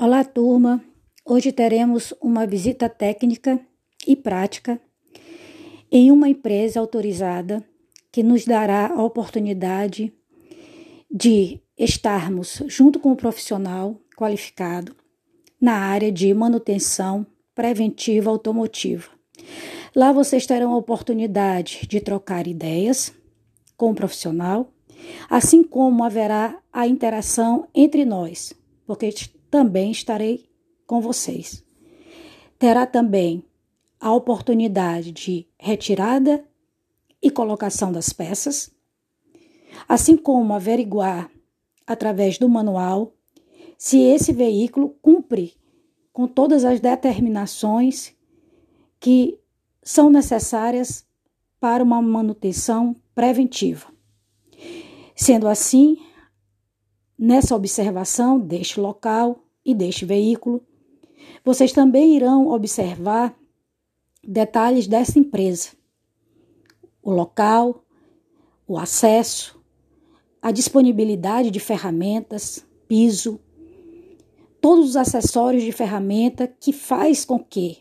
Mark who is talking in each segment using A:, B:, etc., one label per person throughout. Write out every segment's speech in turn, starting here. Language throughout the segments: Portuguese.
A: Olá, turma! Hoje teremos uma visita técnica e prática em uma empresa autorizada que nos dará a oportunidade de estarmos junto com o um profissional qualificado na área de manutenção preventiva automotiva. Lá vocês terão a oportunidade de trocar ideias com o profissional, assim como haverá a interação entre nós, porque também estarei com vocês. Terá também a oportunidade de retirada e colocação das peças, assim como averiguar através do manual se esse veículo cumpre com todas as determinações que são necessárias para uma manutenção preventiva. Sendo assim, Nessa observação deste local e deste veículo, vocês também irão observar detalhes dessa empresa: o local, o acesso, a disponibilidade de ferramentas, piso, todos os acessórios de ferramenta que faz com que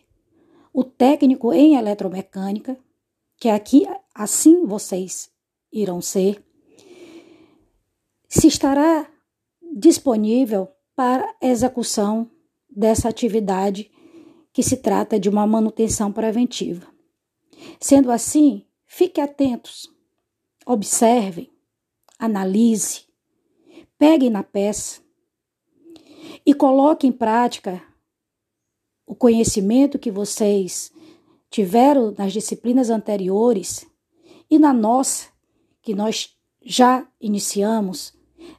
A: o técnico em eletromecânica, que aqui assim vocês irão ser, se estará disponível para execução dessa atividade que se trata de uma manutenção preventiva. Sendo assim, fique atentos, observem, analise, peguem na peça e coloquem em prática o conhecimento que vocês tiveram nas disciplinas anteriores e na nossa, que nós já iniciamos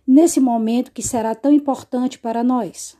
A: nesse momento que será tão importante para nós.